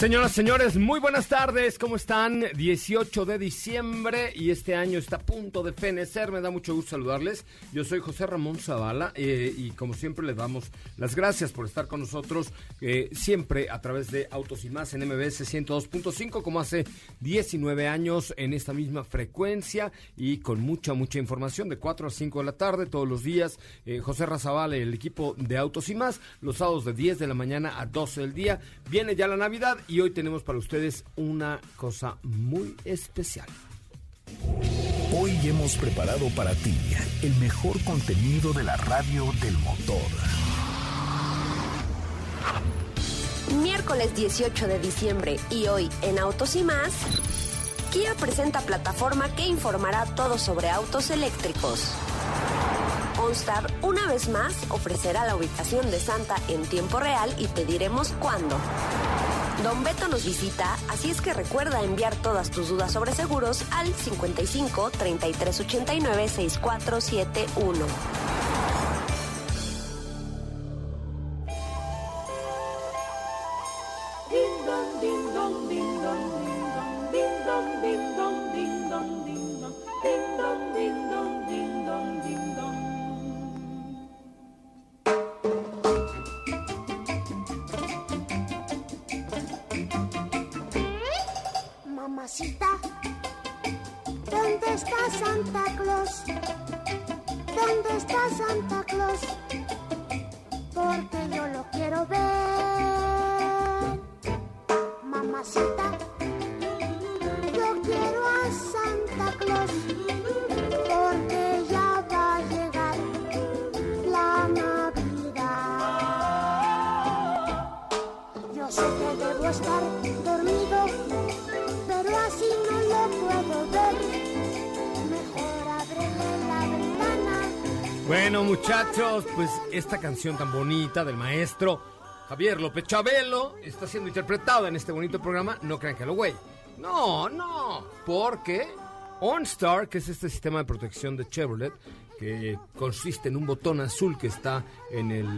Señoras, señores, muy buenas tardes, ¿cómo están? 18 de diciembre y este año está a punto de fenecer, me da mucho gusto saludarles. Yo soy José Ramón Zavala eh, y como siempre les damos las gracias por estar con nosotros eh, siempre a través de Autos y Más en MBS 102.5 como hace 19 años en esta misma frecuencia y con mucha, mucha información de 4 a 5 de la tarde todos los días. Eh, José Razabala y el equipo de Autos y Más, los sábados de 10 de la mañana a 12 del día. Viene ya la Navidad y hoy tenemos para ustedes una cosa muy especial. Hoy hemos preparado para ti el mejor contenido de la radio del motor. Miércoles 18 de diciembre y hoy en Autos y más, Kia presenta plataforma que informará todo sobre autos eléctricos. OnStar una vez más ofrecerá la ubicación de Santa en tiempo real y te diremos cuándo. Don Beto nos visita, así es que recuerda enviar todas tus dudas sobre seguros al 55 33 89 6471. Esta canción tan bonita del maestro Javier López Chabelo está siendo interpretada en este bonito programa. No crean que lo güey. No, no, porque OnStar, que es este sistema de protección de Chevrolet, que consiste en un botón azul que está en el.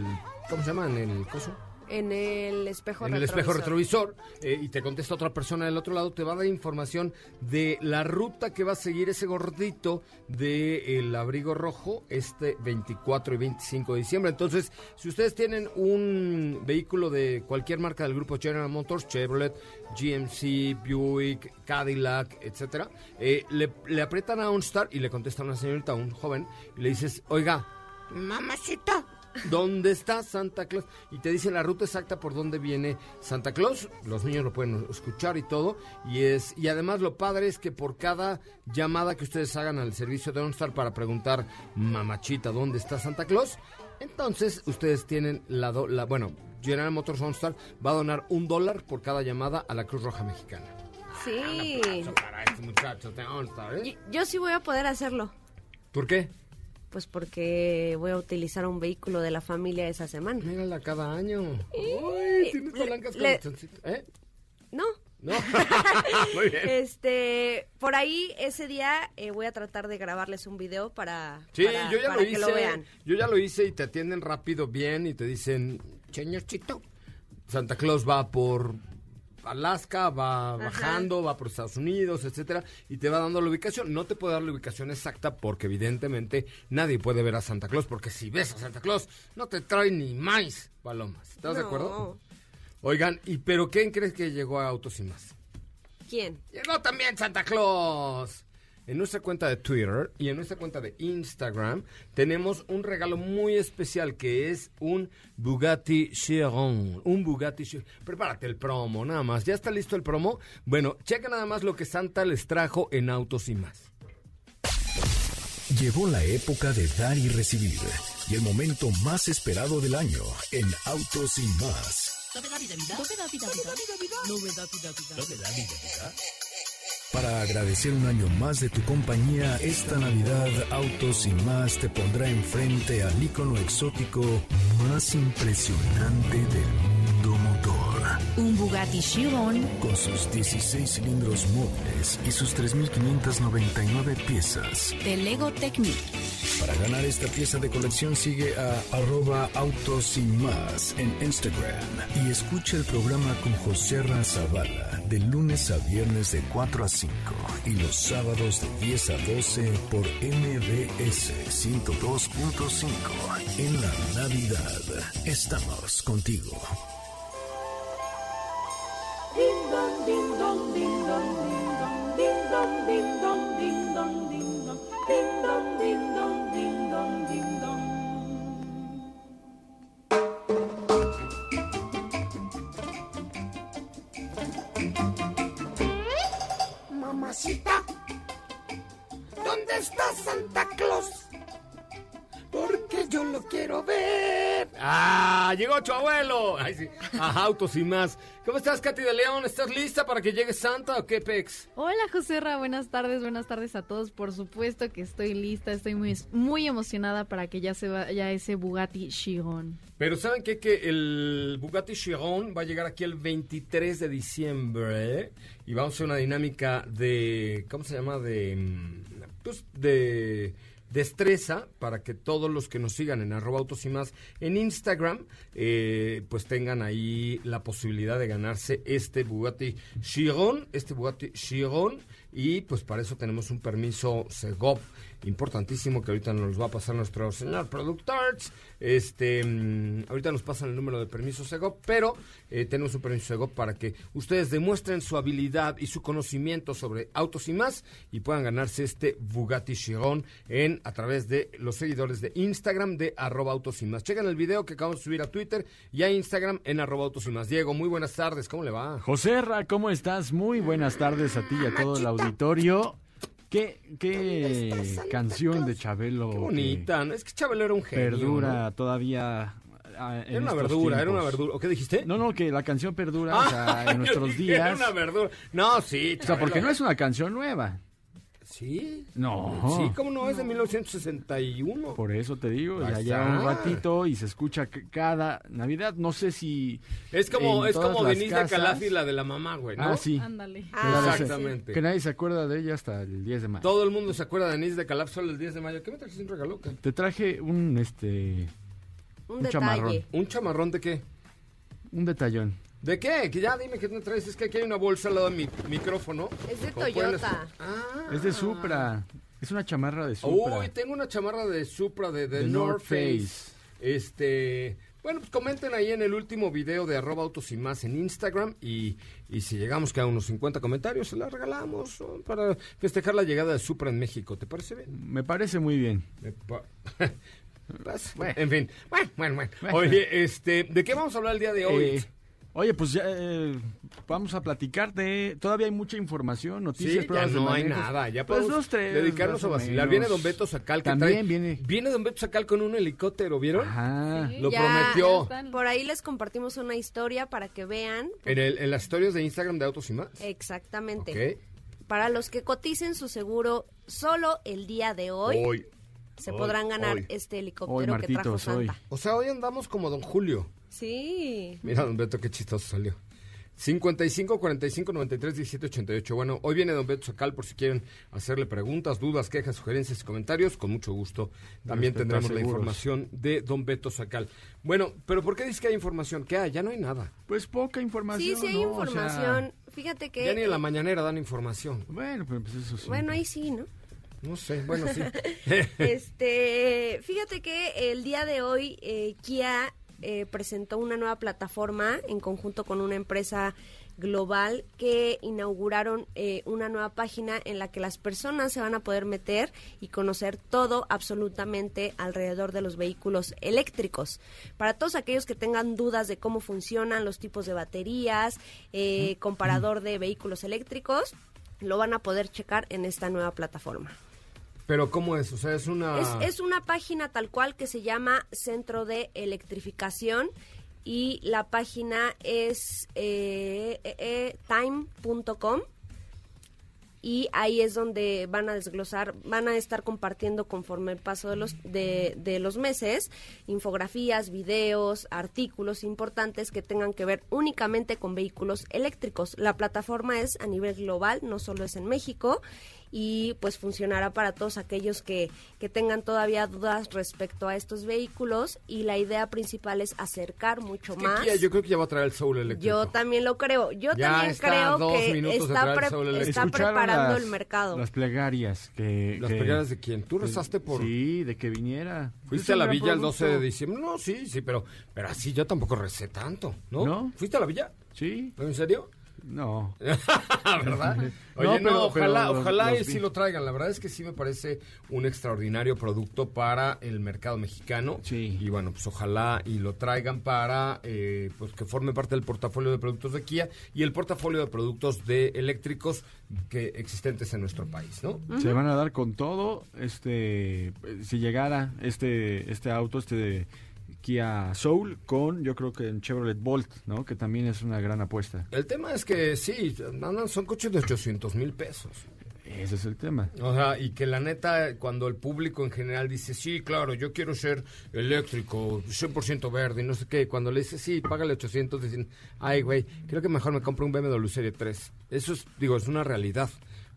¿Cómo se llama? En el coso. En el espejo en el espejo retrovisor eh, y te contesta otra persona del otro lado, te va a dar información de la ruta que va a seguir ese gordito del abrigo rojo este 24 y 25 de diciembre. Entonces, si ustedes tienen un vehículo de cualquier marca del grupo General Motors, Chevrolet, GMC, Buick, Cadillac, etcétera, eh, le, le aprietan a OnStar y le contesta una señorita, un joven, y le dices, oiga, mamacita, ¿Dónde está Santa Claus? Y te dice la ruta exacta por dónde viene Santa Claus. Los niños lo pueden escuchar y todo. Y es y además lo padre es que por cada llamada que ustedes hagan al servicio de OnStar para preguntar, mamachita, ¿dónde está Santa Claus? Entonces ustedes tienen la, do, la bueno, General Motors OnStar va a donar un dólar por cada llamada a la Cruz Roja Mexicana. Sí. Para este muchacho de OnStar, ¿eh? Yo, yo sí voy a poder hacerlo. ¿Por qué? Pues porque voy a utilizar un vehículo de la familia esa semana. Mírala cada año. Uy, tienes palancas con Le- lechoncito. ¿Eh? No. No. Muy bien. Este, por ahí ese día eh, voy a tratar de grabarles un video para, Sí, para, yo ya para lo que hice. lo vean. Yo ya lo hice y te atienden rápido, bien, y te dicen, señorcito, Santa Claus va por Alaska, va bajando, va por Estados Unidos, etcétera, y te va dando la ubicación. No te puedo dar la ubicación exacta porque evidentemente nadie puede ver a Santa Claus, porque si ves a Santa Claus no te trae ni más palomas. ¿Estás de acuerdo? Oigan, ¿y pero quién crees que llegó a Autos y Más? ¿Quién? Llegó también Santa Claus. En nuestra cuenta de Twitter y en nuestra cuenta de Instagram tenemos un regalo muy especial que es un Bugatti Chiron. Un Bugatti Chiron. Prepárate el promo, nada más. ¿Ya está listo el promo? Bueno, checa nada más lo que Santa les trajo en Autos y más. Llegó la época de dar y recibir y el momento más esperado del año en Autos y más. Para agradecer un año más de tu compañía, esta Navidad Autos y más te pondrá enfrente al icono exótico más impresionante del mundo. Un Bugatti Chiron Con sus 16 cilindros móviles y sus 3.599 piezas. de Lego Technic. Para ganar esta pieza de colección sigue a arroba autos y más en Instagram y escucha el programa con José Razabala de lunes a viernes de 4 a 5 y los sábados de 10 a 12 por MBS 102.5 en la Navidad. Estamos contigo. Ding dong, ding dong, ding dong, ding dong, ding dong, ding dong, ding dong, ding dong, ding dong, ¡Ah! ¡Llegó tu abuelo! Ay, sí. Ajá, Autos y más. ¿Cómo estás, Katy de León? ¿Estás lista para que llegue Santa o qué, Pex? Hola Joserra, buenas tardes, buenas tardes a todos. Por supuesto que estoy lista, estoy muy, muy emocionada para que ya se vaya ese Bugatti Chiron. Pero ¿saben qué? Que el Bugatti Chiron va a llegar aquí el 23 de diciembre ¿eh? y vamos a hacer una dinámica de, ¿cómo se llama? De, mm, pues, de destreza para que todos los que nos sigan en arroba y más en Instagram, eh, pues tengan ahí la posibilidad de ganarse este Bugatti Chiron, este Bugatti Chiron. Y pues para eso tenemos un permiso Segov importantísimo que ahorita nos va a pasar nuestro señor productor. Este, mm, ahorita nos pasan el número de permiso Segov, pero eh, tenemos un permiso Segov para que ustedes demuestren su habilidad y su conocimiento sobre autos y más y puedan ganarse este Bugatti Chiron en a través de los seguidores de Instagram de arroba autos y más. Chequen el video que acabamos de subir a Twitter y a Instagram en arroba autos y más. Diego, muy buenas tardes, ¿cómo le va? José Ra, ¿cómo estás? Muy buenas tardes a ti y a todo el auditorio. ¿Qué, qué canción de Chabelo Qué bonita, es que Chabelo era un genio. perdura ¿no? todavía ah, Era una verdura, era una verdura. ¿O qué dijiste? No, no, que la canción perdura o sea, en nuestros Yo dije, Era días. una verdura. No, sí. O sea, porque no es una canción nueva. Sí. No. Sí, ¿cómo no? Es de 1961. Por eso te digo, ya lleva un ratito y se escucha cada Navidad. No sé si. Es como, es como Denise de casas- Calafi, la de la mamá, güey, ¿no? Ah, sí. Ándale. Ah, Que nadie se- Exactamente. Que nadie se acuerda de ella hasta el 10 de mayo. Todo el mundo se acuerda de Denise de Calafi solo el 10 de mayo. ¿Qué me trajiste un regalo? qué? Te traje un este Un, Un detalle. chamarrón. ¿Un chamarrón de qué? un detallón. ¿De qué? Que ya dime qué me traes. Es que aquí hay una bolsa al lado de mi micrófono. Es de Toyota. Ah. Es de Supra. Es una chamarra de Supra. Uy, tengo una chamarra de Supra de, de De North North Face. Face. Este, bueno, pues comenten ahí en el último video de arroba autos y más en Instagram y, y si llegamos que a unos 50 comentarios se la regalamos para festejar la llegada de Supra en México. ¿Te parece bien? Me parece muy bien. Pues, Bueno. En fin, bueno, bueno, bueno. Bueno. Oye, este, ¿de qué vamos a hablar el día de hoy? Eh, oye, pues ya eh, vamos a platicar de... Todavía hay mucha información, noticias, Sí, ya pruebas de no hay nada, ya Pues podemos dos, tres, dedicarnos a vacilar. menos. Viene Don Beto Sacal que También trae- viene. Viene Don Beto Sacal con un helicóptero, ¿vieron? Ajá. Sí, Lo ya- prometió. ya. Por ahí les compartimos una historia para que vean En, el- en las historias de Instagram de Autos y más. exactamente. Ok. Para los que coticen su seguro solo el día de hoy, Hoy. Se hoy, podrán ganar hoy. este Hoy, helicóptero que trajo. Santa. O sea, hoy andamos como Don Julio. Sí. Mira, Don Beto, qué chistoso salió. 55 45 93 17 88. Bueno, hoy viene Don Beto Sacal por si quieren hacerle preguntas, dudas, quejas, sugerencias y comentarios. Con mucho gusto. También tendremos la información de Don Beto Sacal. Bueno, pero ¿por qué dices que hay información? ¿Qué hay? Ya no hay nada. Pues poca información. Sí, sí hay ¿no? O sea, información. Fíjate que... Ya ni en la eh, mañanera dan información. bueno, pues eso sí. Bueno, ahí sí, ¿no? No sé, bueno, sí. Este, fíjate que el día de hoy eh, Kia eh, presentó una nueva plataforma en conjunto con una empresa global que inauguraron eh, una nueva página en la que las personas se van a poder meter y conocer todo absolutamente alrededor de los vehículos eléctricos. Para todos aquellos que tengan dudas de cómo funcionan los tipos de baterías, eh, comparador de vehículos eléctricos, lo van a poder checar en esta nueva plataforma. Pero ¿cómo es? O sea, es una... Es, una página tal cual que se llama Centro de Electrificación y la página es eh, eh, eh, time.com y ahí es donde van a desglosar, van a estar compartiendo conforme el paso de los, de, de los meses infografías, videos, artículos importantes que tengan que ver únicamente con vehículos eléctricos. La plataforma es a nivel global, no solo es en México y pues funcionará para todos aquellos que, que tengan todavía dudas respecto a estos vehículos y la idea principal es acercar mucho Que más. Kia, yo creo que ya va a traer el Soul eléctrico. Yo también lo creo. Yo Ya también creo dos que está, traer pre- Soul eléctrico. está ¿Escucharon preparando las- el mercado. Las plegarias que... ¿Las que- plegarias de quién? ¿Tú rezaste por...? Sí, de que viniera. ¿Fuiste a la villa el 12 de diciembre? No, sí, sí, pero, pero así yo tampoco recé tanto, ¿no? ¿No? ¿Fuiste a la villa? Sí, ¿En serio? No. ¿Verdad? Oye, No, no, pero- ojalá, pero ojalá los y sí lo traigan. La verdad es que sí me parece un extraordinario producto para el mercado mexicano. Sí. Y bueno, pues ojalá y lo traigan para eh, pues que forme parte del portafolio de productos de Kia y el portafolio de productos de eléctricos que existentes en nuestro país, ¿no? Se van a dar con todo, este, si llegara este, este auto, este Kia Soul, con yo creo que en Chevrolet Bolt, ¿no? Que también es una gran apuesta. El tema es que sí, son coches de 800 mil pesos. Ese es el tema. O sea, y que la neta, cuando el público en general dice, sí, claro, yo quiero ser eléctrico, 100% verde, y no sé qué, cuando le dice, sí, págale 800, dicen, ay, güey, creo que mejor me compro un BMW Serie 3. Eso es, digo, es una realidad.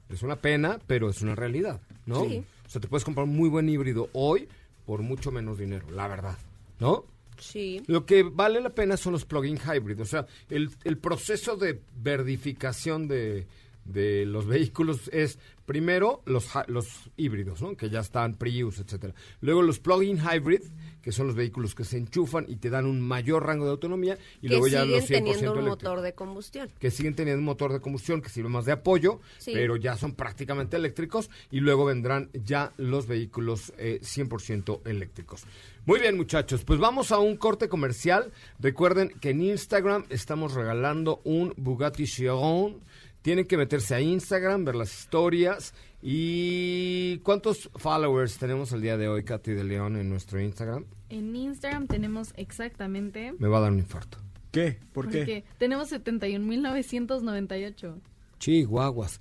Es una pena, pero es una realidad, ¿no? Sí. O sea, te puedes comprar un muy buen híbrido hoy por mucho menos dinero, la verdad, ¿no? Sí. Lo que vale la pena son los plug-in hybrid. O sea, el, el proceso de verdificación de, de los vehículos es primero los, los híbridos, ¿no? que ya están Prius, etcétera. Luego los plug-in hybrid, que son los vehículos que se enchufan y te dan un mayor rango de autonomía. Y que luego ya los 100% teniendo un motor de combustión. que siguen teniendo un motor de combustión que sirve más de apoyo, Sí. pero ya son prácticamente eléctricos y luego vendrán ya los vehículos eh, 100% eléctricos. Muy bien muchachos, pues vamos a un corte comercial. Recuerden que en Instagram estamos regalando un Bugatti Chiron. Tienen que meterse a Instagram, ver las historias. ¿Y cuántos followers tenemos el día de hoy, Katy de León, en nuestro Instagram? En Instagram tenemos exactamente... Me va a dar un infarto. ¿Qué? ¿Por qué? Porque tenemos 71.998. Chihuahuas.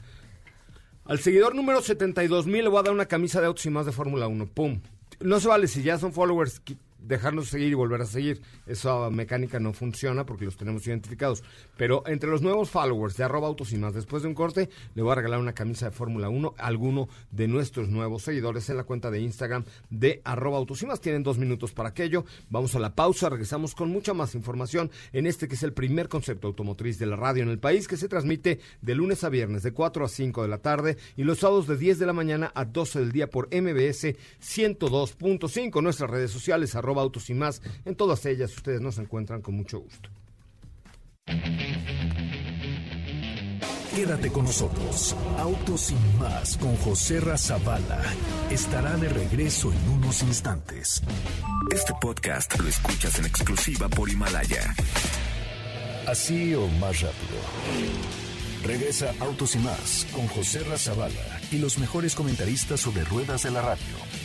Al seguidor número 72 mil le voy a dar una camisa de autos y más de Fórmula 1. ¡Pum! No se vale si ya son followers dejarnos seguir y volver a seguir. Esa mecánica no funciona porque los tenemos identificados. Pero entre los nuevos followers de arroba autos y más, después de un corte, le voy a regalar una camisa de Fórmula 1 a alguno de nuestros nuevos seguidores en la cuenta de Instagram de arroba autos y más. Tienen dos minutos para aquello. Vamos a la pausa, regresamos con mucha más información en este que es el primer concepto automotriz de la radio en el país que se transmite de lunes a viernes de 4 a 5 de la tarde y los sábados de 10 de la mañana a 12 del día por MBS 102.5. Nuestras redes sociales, arroba autos y más. En todas ellas ustedes nos encuentran con mucho gusto. Quédate con nosotros. Autos sin más con José Razabala estará de regreso en unos instantes. Este podcast lo escuchas en exclusiva por Himalaya. Así o más rápido. Regresa Autos y más con José Razabala y los mejores comentaristas sobre ruedas de la radio.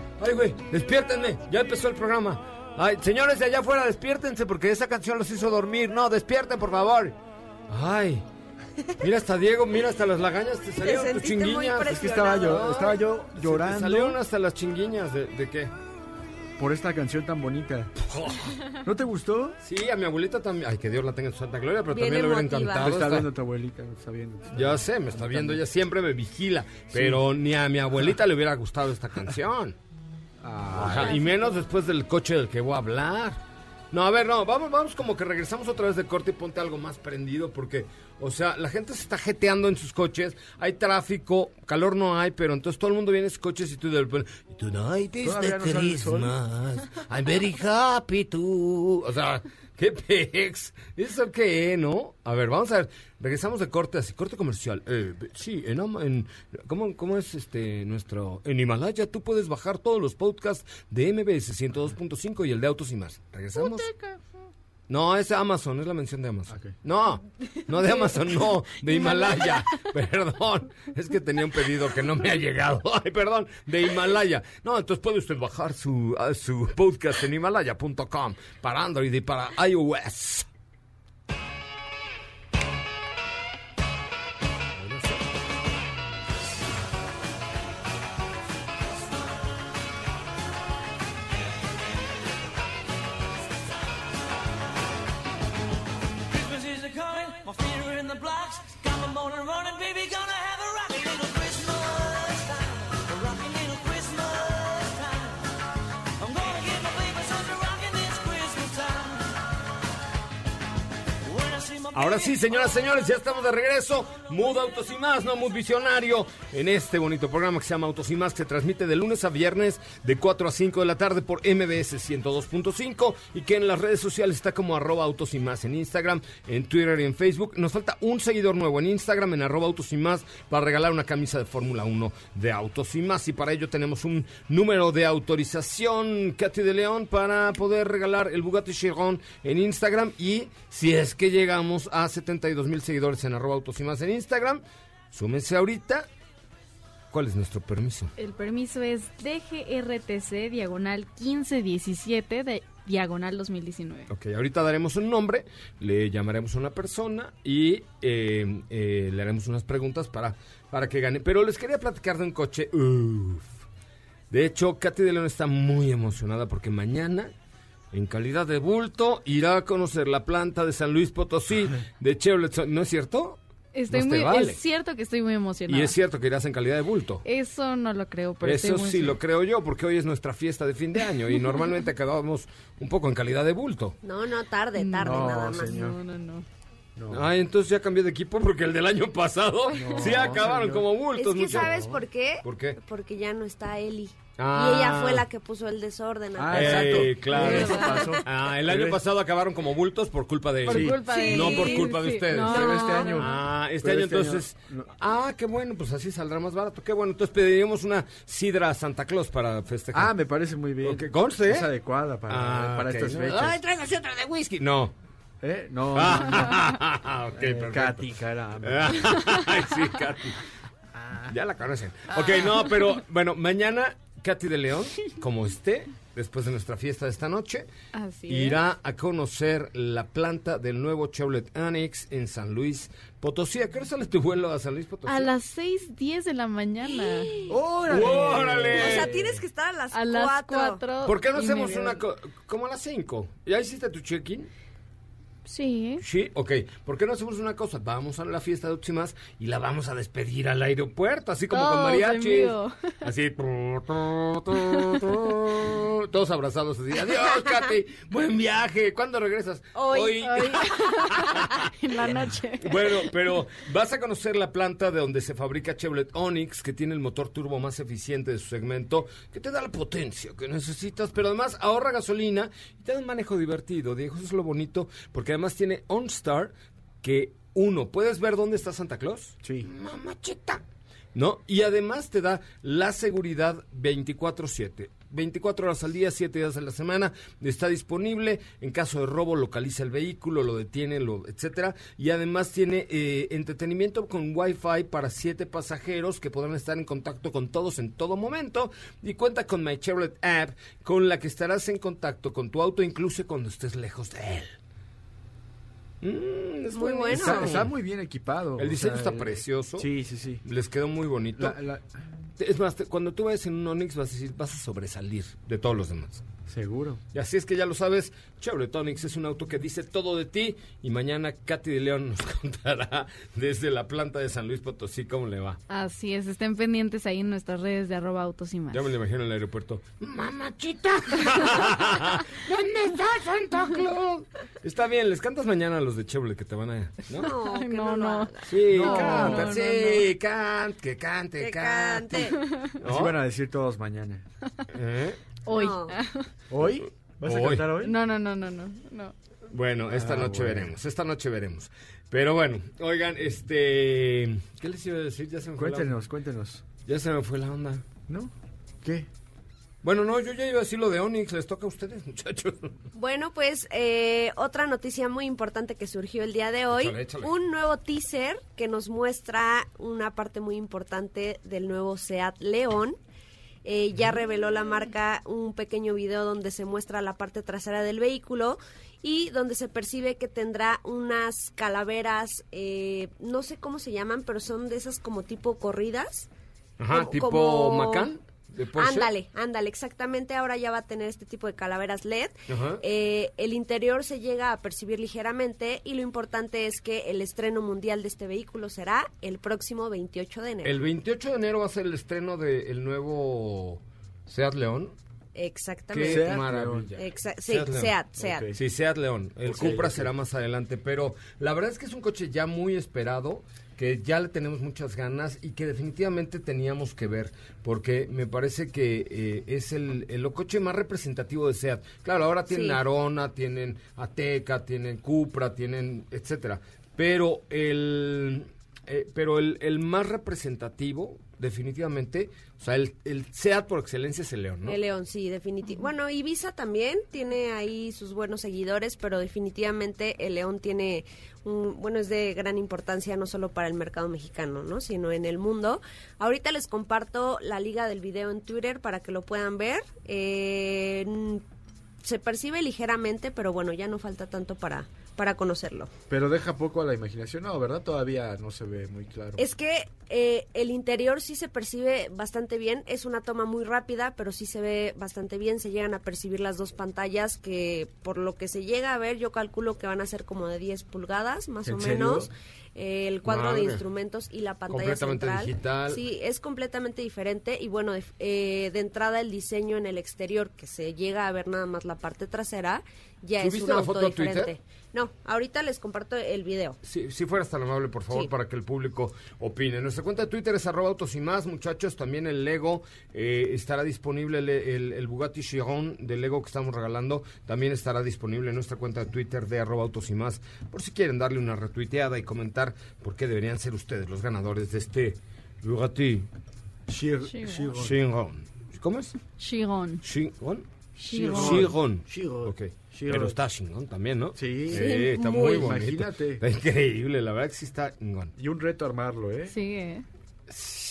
¡Ay! ¡Ay, güey! ¡Despiértenme! Ya empezó el programa. ¡Ay, señores de allá afuera, despiértense porque esa canción los hizo dormir! ¡No, despierten, por favor! ¡Ay! Mira hasta Diego, mira hasta las lagañas, te salieron tus chinguiñas. Es que estaba yo, estaba yo Se te llorando. salieron hasta las chinguiñas. ¿De, de qué? por esta canción tan bonita. ¿No te gustó? Sí, a mi abuelita también. Ay, que Dios la tenga en su santa gloria, pero Bien también le hubiera encantado. está esta- viendo tu abuelita, te está viendo. está Ya sé, me está viendo, ella siempre me vigila, pero ni a mi abuelita le hubiera gustado esta canción. Ajá, y menos después del coche del que voy a hablar. No, a ver, no, vamos, vamos como que regresamos otra vez de corte y ponte algo más prendido porque, o sea, la gente se está jeteando en sus coches, hay tráfico, calor no hay, pero entonces todo el mundo viene en sus coches y tú de repente, Tonight is ¿Todavía the no? Christmas, I'm very happy to... O sea, qué pex, ¿eso qué, no? A ver, vamos a ver, regresamos de corte así, corte comercial. Eh, sí, en, en ¿cómo, ¿cómo es este nuestro? En Himalaya tú puedes bajar todos los podcasts de MBS 102.5 y el de Autos y más. ¿Regresamos? No, es Amazon, es la mención de Amazon. No, no de Amazon, no, de Himalaya. perdón, es que tenía un pedido que no me ha llegado. Ay, perdón, de Himalaya. No, entonces puede usted bajar su, ah, su podcast en himalaya.com para Android y para iOS. Ahora sí, señoras, señores, ya estamos de regreso. Mood Autos y Más, no Mood Visionario, en este bonito programa que se llama Autos y Más, que se transmite de lunes a viernes de 4 a 5 de la tarde por MBS 102.5 y que en las redes sociales está como arroba Autos y Más en Instagram, en Twitter y en Facebook. Nos falta un seguidor nuevo en Instagram, en arroba Autos y Más, para regalar una camisa de Fórmula 1 de Autos y Más. Y para ello tenemos un número de autorización, Katy de León, para poder regalar el Bugatti Chiron en Instagram. Y si es que llegamos a 72 mil seguidores en arroba Autos y Más en Instagram, súmense ahorita. ¿Cuál es nuestro permiso? El permiso es DGRTC diagonal 1517 de diagonal 2019. Ok, ahorita daremos un nombre, le llamaremos a una persona y eh, eh, le haremos unas preguntas para, para que gane. Pero les quería platicar de un coche. Uf. De hecho, Katy de León está muy emocionada porque mañana, en calidad de bulto, irá a conocer la planta de San Luis Potosí de Chevrolet. ¿No es cierto? Estoy muy, vale. Es cierto que estoy muy emocionada. Y es cierto que irás en calidad de bulto. Eso no lo creo, pero Eso estoy muy sí lo creo yo, porque hoy es nuestra fiesta de fin de año y normalmente acabamos un poco en calidad de bulto. No, no, tarde, tarde No, nada más. señor. No, no, no. No. Ay, entonces ya cambié de equipo porque el del año pasado sí acabaron señor. como Es bultos. que, muchachos. ¿sabes por qué? ¿Por qué? Porque ya no está Eli. Ah. Y ella fue la que puso el desorden. Ah. Eh, claro. Eso pasó. Ah, el año Pero- pasado acabaron como bultos por culpa de Por culpa de No por culpa de Sí, ustedes. no. Pero este año. Ah, este Pero año este año entonces. no. Ah, qué bueno, pues así saldrá más barato. Qué bueno, entonces pediríamos una sidra a Santa Claus para festejar. Ah, me parece muy bien. Conste, ¿eh? Es adecuada para, Ah, para estas fechas. Ay, tráigase otra de whisky. No. ¿Eh? No. Ah, ok, Eh, perfecto. Katy, caramba. Ay, sí, Katy. Ya la conocen. Ok, no, pero bueno, mañana Katy de León, como esté, después de nuestra fiesta de esta noche, Así es. irá a conocer la planta del nuevo Chevrolet Annex en San Luis Potosí. ¿A qué hora sale tu vuelo a San Luis Potosí? A las 6:10 de la mañana. ¡Órale! ¡Órale! O sea, tienes que estar a las A las 4. 4. ¿Por qué no hacemos una co- como a las 5? ¿Ya hiciste tu check-in? Sí. Sí, ok. ¿Por qué no hacemos una cosa? Vamos a la fiesta de Oximas y la vamos a despedir al aeropuerto, así como con en vivo. Así. tu, tu, tu, tu, todos abrazados así. Adiós, Katy. Buen viaje. ¿Cuándo regresas? Hoy. Hoy. en la noche. Bueno, pero vas a conocer la planta de donde se fabrica Chevrolet Onix, que tiene el motor turbo más eficiente de su segmento, que te da la potencia que necesitas, pero además ahorra gasolina y te da un manejo divertido, Diego. Eso es lo bonito, porque además tiene OnStar, que uno, ¿puedes ver dónde está Santa Claus? Sí. Mamachita. ¿No? Y además te da la seguridad 24-7. 24 horas al día, 7 días a la semana, está disponible. En caso de robo, localiza el vehículo, lo detiene, lo, etcétera. Y además tiene eh, entretenimiento con Wi-Fi para 7 pasajeros que podrán estar en contacto con todos en todo momento. Y cuenta con My Chevrolet App, con la que estarás en contacto con tu auto, incluso cuando estés lejos de él. Mm, es Muy bueno. Está, está muy bien equipado. El o diseño sea, está el- precioso. Sí, sí, sí. Les quedó muy bonito. La- la- Es más, te- cuando tú vayas en un Onix vas a decir, vas a sobresalir de todos los demás. Seguro. Y así es que ya lo sabes, Chevrolet Onix es un auto que dice todo de ti y mañana Katy de León nos contará desde la planta de San Luis Potosí cómo le va. Así es, estén pendientes ahí en nuestras redes de arroba autos y más. Ya me lo imagino en el aeropuerto. Mamachita, ¿dónde está Santa Claus? Está bien, les cantas mañana a los de Chevrolet que te van a... ¿no? No, Ay, no, no. Sí, No, canta, sí, cante, que cante, Que cante. Así van a decir todos mañana. ¿Eh? Hoy. No. ¿Hoy? ¿Vas a Hoy. cantar hoy? No, no, no, no, no. no. Bueno, esta Ah, noche bueno. veremos, esta noche veremos. Pero bueno, oigan, este... ¿Qué les iba a decir? Ya se me fue la- Cuéntenos, cuéntenos. Ya se me fue la onda. ¿No? ¿Qué? Bueno, no, yo ya iba a decir lo de Onix, les toca a ustedes, muchachos. Bueno, pues eh, otra noticia muy importante que surgió el día de hoy, Échale, échale. un nuevo teaser que nos muestra una parte muy importante del nuevo Seat León. Eh, ya reveló la marca un pequeño video donde se muestra la parte trasera del vehículo y donde se percibe que tendrá unas calaveras, eh, no sé cómo se llaman, pero son de esas como tipo corridas. Ajá, Como- tipo como- Porsche. Ándale, ándale, exactamente. Ahora ya va a tener este tipo de calaveras LED. Ajá. Eh, el interior se llega a percibir ligeramente y lo importante es que el estreno mundial de este vehículo será el próximo 28 de enero. El 28 de enero va a ser el estreno del nuevo Seat León. Exactamente. Qué Seat maravilla. Exa- sí, Seat León. Seat, Seat. Ok. Sí, Seat León. El Ok, Cupra será más adelante, pero la verdad es que es un coche ya muy esperado, que ya le tenemos muchas ganas y que definitivamente teníamos que ver, porque me parece que eh, es el, el coche más representativo de Seat. Claro, ahora tienen Sí. Arona, tienen Ateca, tienen Cupra, tienen etcétera, pero el eh, pero el, el más representativo definitivamente, o sea, el, el Seat por excelencia es el León, ¿no? El León, sí, definitivamente. Bueno, Ibiza también tiene ahí sus buenos seguidores, pero definitivamente el León tiene un, bueno, es de gran importancia no solo para el mercado mexicano, ¿no? Sino en el mundo. Ahorita les comparto la liga del video en Twitter para que lo puedan ver. Eh, se percibe ligeramente, pero bueno, ya no falta tanto para, para conocerlo. Pero deja poco a la imaginación, no, ¿verdad? Todavía no se ve muy claro. Es que eh, el interior sí se percibe bastante bien. Es una toma muy rápida, pero sí se ve bastante bien. Se llegan a percibir las dos pantallas que, por lo que se llega a ver, yo calculo que van a ser como de 10 pulgadas, más ¿En o serio? menos. El cuadro Madre. de instrumentos y la pantalla Completamente central. digital. Sí, es completamente diferente. Y bueno, eh, de entrada el diseño en el exterior, que se llega a ver nada más la parte trasera, ya es ¿Subiste un la auto foto a Twitter? No, ahorita les comparto el video. Si, si fueras tan amable, por favor, Sí. para que el público opine. Nuestra cuenta de Twitter es arroba autos y más, muchachos. También el Lego eh, estará disponible, el, el- el Bugatti Chiron de Lego que estamos regalando, también estará disponible en nuestra cuenta de Twitter de arroba autos y más. Por si quieren darle una retuiteada y comentar por qué deberían ser ustedes los ganadores de este Bugatti. Chiron. Chiron. ¿Cómo es? Chiron. Chiron. Chiron. Chiron. Chiron. Ok. Chiron. Pero está chingón también, ¿no? Sí. Sí, Sí, está muy. muy bonito. Imagínate. Está increíble, la verdad que sí está chingón. Y un reto armarlo, ¿eh? Sí, ¿eh?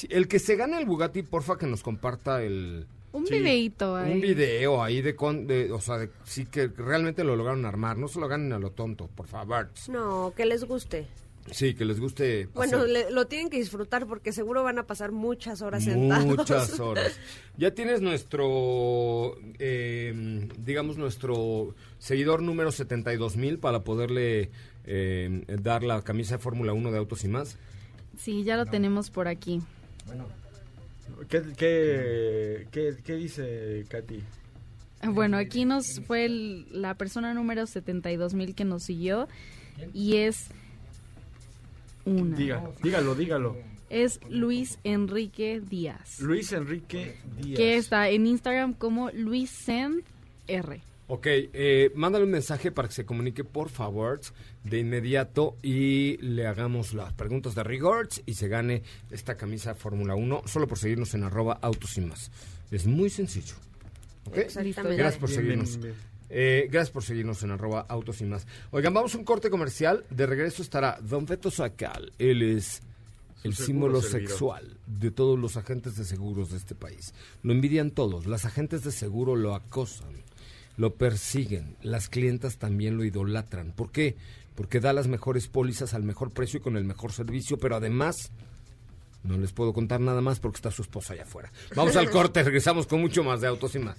El que se gane el Bugatti, porfa, que nos comparta el Un Sí. videíto ahí. un video ahí de, con, de o sea, de, sí que realmente lo lograron armar, no se lo ganen a lo tonto, por favor. No, que les guste. Sí, que les guste. Bueno, le- lo tienen que disfrutar porque seguro van a pasar muchas horas sentados. muchas horas. Ya tienes nuestro, eh, digamos, nuestro seguidor número 72 mil para poderle eh, dar la camisa de Fórmula 1 de Autos y más. Sí, ya lo tenemos por aquí. ¿Qué, qué, qué, qué dice Katy? Bueno, aquí nos fue el- la persona número 72 mil que nos siguió y es una. Diga, dígalo, dígalo. Es Luis Enrique Díaz, Luis Enrique Díaz. que está en Instagram como Luis R. Ok, eh, mándale un mensaje para que se comunique, por favor, de inmediato y le hagamos las preguntas de Regards y se gane esta camisa Fórmula 1 solo por seguirnos en arroba autos y más. Es muy sencillo. ¿Ok? Exactamente. Gracias por Bien, bien, seguirnos. bien. Eh, gracias por seguirnos en arroba autos y más. Oigan, vamos a un corte comercial. De regreso estará Don Beto Sacal. Él es el símbolo servidor. sexual de todos los agentes de seguros de este país. Lo envidian todos. Las agentes de seguro lo acosan, lo persiguen. Las clientas también lo idolatran. ¿Por qué? Porque da las mejores pólizas al mejor precio y con el mejor servicio, pero además... No les puedo contar nada más porque está su esposa allá afuera. Vamos al corte, regresamos con mucho más de autos y más.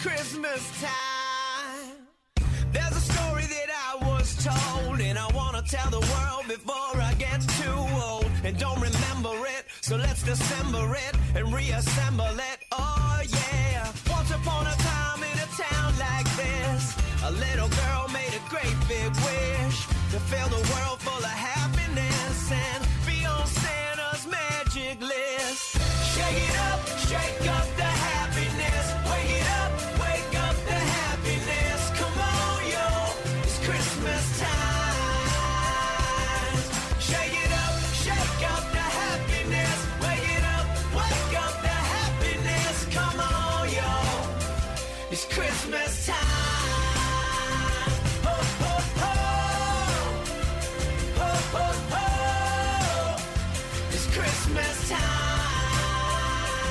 Christmas time. There's a story that I was told, and I want to tell the world before I get too old. And don't remember it, so let's dissemble it and reassemble it. Oh, yeah. Once upon a time in a town like this, a little girl made a great big wish to fill the world full of happiness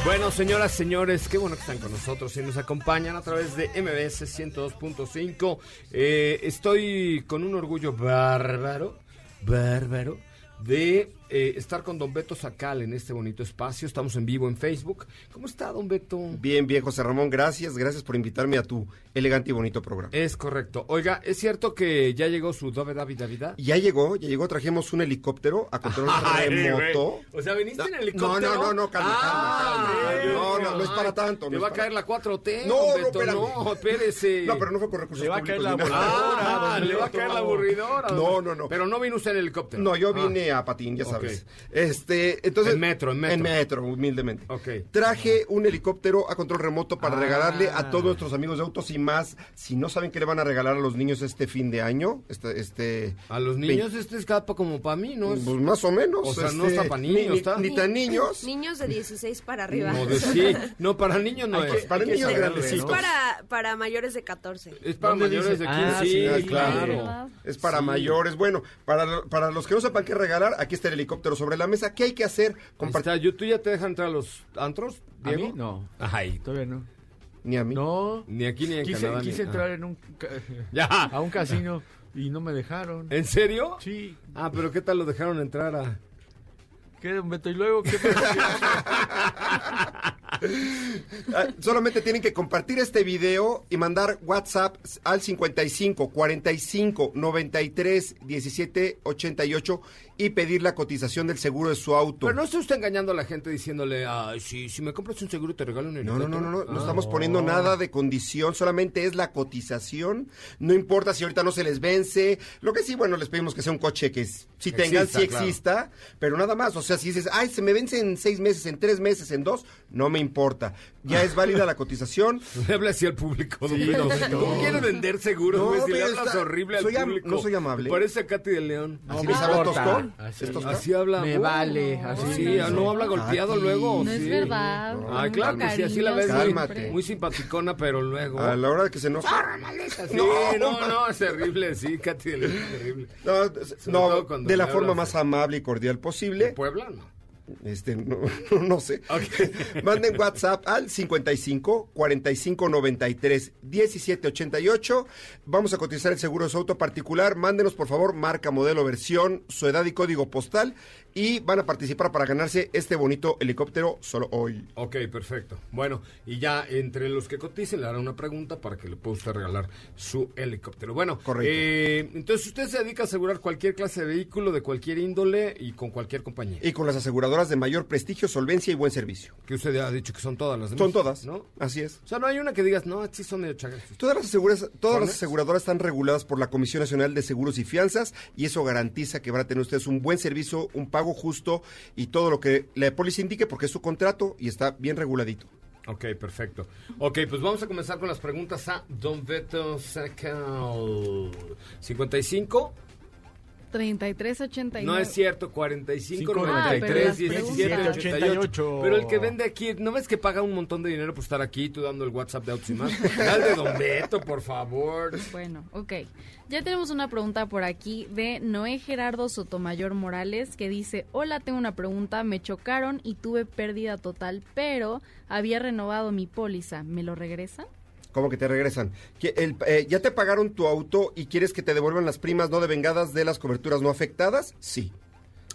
Bueno, señoras, señores, qué bueno que están con nosotros y nos acompañan a través de MBS 102.5. Eh, estoy con un orgullo bárbaro, bárbaro, de eh, estar con don Beto Sacal en este bonito espacio. Estamos en vivo en Facebook. ¿Cómo está, don Beto? Bien, bien, José Ramón, gracias, gracias por invitarme a tu elegante y bonito programa. Es correcto. Oiga, ¿es cierto que ya llegó su Dove David David? Ya llegó, ya llegó, trajimos un helicóptero a control remoto. O sea, ¿viniste en No, helicóptero? No, no, no, calma, Ah, calma, calma. ay, No, no, no es para tanto. No es va a caer la 4T, No, don no, Beto, espérame. no, espérese. No, pero no fue con recursos Le va a caer la voladora, Ah, le va a caer la aburridora. No, no, no. Pero no vino usted en helicóptero. No, yo Ah. vine a patín, ya Ok. Sabes. Este, entonces. En metro, en metro. En metro, humildemente. Ok. Traje un helicóptero a control remoto para Ah. regalarle a todos nuestros amigos de autos y más. Si no saben qué le van a regalar a los niños este fin de año, este, este. A los niños este escapa como para mí, ¿no? Es- Pues más o menos. O sea, no este, está pa' ni- niños, ni, está. ni tan niños. Niños de 16 para arriba. No, de- sí. No, para niños no Hay es. que- para niños Es grandecitos. para, para mayores de 14. Es para ¿Dónde mayores dice? de 15. Ah, sí, sí, claro. Es para Sí. mayores. Bueno, para, para los que no sepan qué regalar, aquí está el helicóptero sobre la mesa. ¿Qué hay que hacer? Compartir. ¿Tú ya te dejan entrar a los antros, ¿A Diego? mí? No, Ay, todavía no. Ni a mí. No, ni aquí ni en quise, Canadá. ni- quise ah. entrar en un, ca- Ya. a un casino y no me dejaron. ¿En serio? Sí. Ah, pero ¿qué tal lo dejaron entrar a...? ¿Qué, Beto? ¿Y luego qué solamente tienen que compartir este video y mandar WhatsApp al 55 45 93 17 88 y pedir la cotización del seguro de su auto. Pero no está usted engañando a la gente diciéndole, ay, sí, si me compras un seguro te regalo un No, no, no, no, no, no Ah. estamos poniendo nada de condición, solamente es la cotización. No importa si ahorita no se les vence. Lo que sí, bueno, les pedimos que sea un coche que s- sí tengan, sí claro. exista, pero nada más. O sea, si dices, ay, se me vence en seis meses, en tres meses, en dos, no me importa. Ya es válida la cotización. Le habla así al público, don Sí. ¿Cómo quiere vender seguros, No? Si le hablas está- horrible al soy am- público. no soy amable. Parece a Katy de León. ¿Así les habla. Tostón? Así. ¿Es Tostón? Así habla. Me vale, así. Sí, ah, no habla golpeado Katy. luego. No es verdad. Ay, claro que sí, así la ves Cálmate. muy simpaticona, pero luego... A la hora de que se nos... Sí, no, no, es terrible, sí, Katy de León es terrible. No, no, de la forma más amable y cordial ¿De posible. Puebla? No. Este, no, no sé. Manden WhatsApp al 55 45 93 17 88. Vamos a cotizar el seguro de su auto particular. Mándenos, por favor, marca, modelo, versión, su edad y código postal. Y van a participar para ganarse este bonito helicóptero solo hoy. Ok, perfecto. Bueno, y ya entre los que coticen le hará una pregunta para que le pueda usted regalar su helicóptero. Bueno, Correcto. eh, entonces usted se dedica a asegurar cualquier clase de vehículo de cualquier índole y con cualquier compañía. Y con las aseguradoras de mayor prestigio, solvencia y buen servicio. Que usted ha dicho que son todas las demás. Son todas, ¿no? Así es. O sea, no hay una que digas, no, sí son medio chagas. Todas las, aseguras- todas las aseguradoras están reguladas por la Comisión Nacional de Seguros y Fianzas y eso garantiza que van a tener ustedes un buen servicio, un pago justo y todo lo que la póliza indique porque es su contrato y está bien reguladito. Ok, perfecto. Ok, pues vamos a comenzar con las preguntas a Don Beto Sacal. 55. 3389. No es cierto, 45, Cinco, 93, 93, 17, 88. 88. Pero el que vende aquí, ¿no ves que paga un montón de dinero por estar aquí, tú dando el WhatsApp de Autos y más? Al de Don Beto, por favor. Bueno, ok. Ya tenemos una pregunta por aquí de Noé Gerardo Sotomayor Morales que dice, hola, tengo una pregunta, me chocaron y tuve pérdida total, pero había renovado mi póliza, ¿me lo regresan? ¿Cómo que te regresan? Que el- eh, ¿Ya te pagaron tu auto y quieres que te devuelvan las primas no devengadas de las coberturas no afectadas? Sí.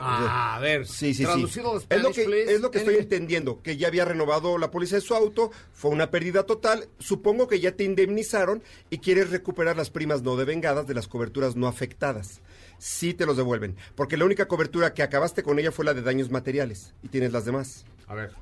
Ah, a ver, Sí, sí, traducido sí. Es lo que, please. es lo que estoy entendiendo, que ya había renovado la póliza de su auto, fue una pérdida total, supongo que ya te indemnizaron y quieres recuperar las primas no devengadas de las coberturas no afectadas. Sí te los devuelven, porque la única cobertura que acabaste con ella fue la de daños materiales y tienes las demás. A ver,